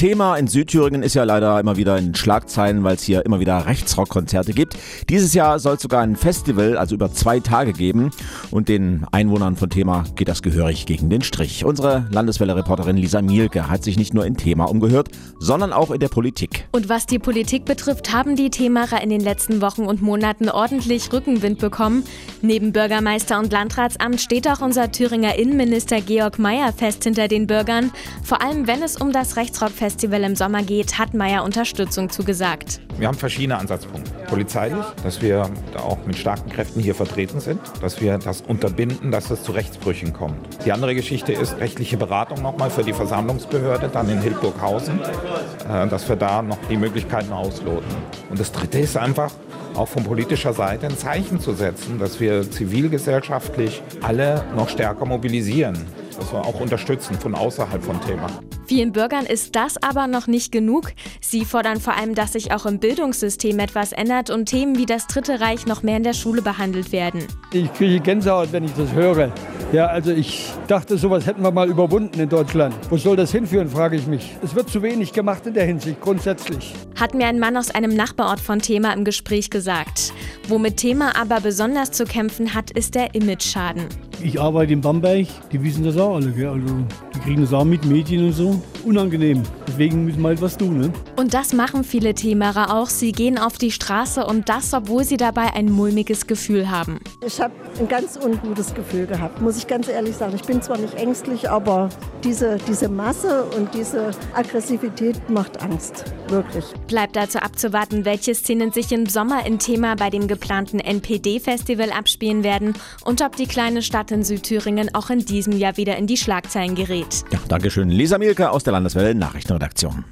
Thema in Südthüringen ist ja leider immer wieder in Schlagzeilen, weil es hier immer wieder Rechtsrockkonzerte gibt. Dieses Jahr soll es sogar ein Festival, also über zwei Tage geben. Und den Einwohnern von Thema geht das gehörig gegen den Strich. Unsere Landeswelle-Reporterin Lisa Mielke hat sich nicht nur in Thema umgehört, sondern auch in der Politik. Und was die Politik betrifft, haben die Themarer in den letzten Wochen und Monaten ordentlich Rückenwind bekommen. Neben Bürgermeister und Landratsamt steht auch unser Thüringer Innenminister Georg Mayer fest hinter den Bürgern. Vor allem, wenn es um das Rechtsrockfestival Festival im Sommer geht, hat Meyer Unterstützung zugesagt. Wir haben verschiedene Ansatzpunkte. Polizeilich, dass wir da auch mit starken Kräften hier vertreten sind, dass wir das unterbinden, dass es zu Rechtsbrüchen kommt. Die andere Geschichte ist rechtliche Beratung nochmal für die Versammlungsbehörde, dann in Hildburghausen, äh, dass wir da noch die Möglichkeiten ausloten. Und das Dritte ist einfach, auch von politischer Seite ein Zeichen zu setzen, dass wir zivilgesellschaftlich alle noch stärker mobilisieren, wir auch unterstützen von außerhalb von Thema. Vielen Bürgern ist das aber noch nicht genug. Sie fordern vor allem, dass sich auch im Bildungssystem etwas ändert und Themen wie das Dritte Reich noch mehr in der Schule behandelt werden. Ich kriege Gänsehaut, wenn ich das höre. Ja, also ich dachte, sowas hätten wir mal überwunden in Deutschland. Wo soll das hinführen, frage ich mich. Es wird zu wenig gemacht in der Hinsicht, grundsätzlich. Hat mir ein Mann aus einem Nachbarort von Thema im Gespräch gesagt. Womit Thema aber besonders zu kämpfen hat, ist der Image-Schaden. Ich arbeite in Bamberg, die wissen das auch alle. Gell? Also, die kriegen das auch mit Medien und so. Unangenehm. Deswegen müssen wir halt was tun. Ne? Und das machen viele Themarer auch. Sie gehen auf die Straße und das, obwohl sie dabei ein mulmiges Gefühl haben. Ich habe ein ganz ungutes Gefühl gehabt, muss ich ganz ehrlich sagen. Ich bin zwar nicht ängstlich, aber diese, diese Masse und diese Aggressivität macht Angst. Wirklich. Bleibt dazu abzuwarten, welche Szenen sich im Sommer in Thema bei dem geplanten NPD-Festival abspielen werden und ob die kleine Stadt in Südthüringen auch in diesem Jahr wieder in die Schlagzeilen gerät. Ja, Dankeschön. Lisa Mielke aus der Landeswelle Nachrichtenredaktion.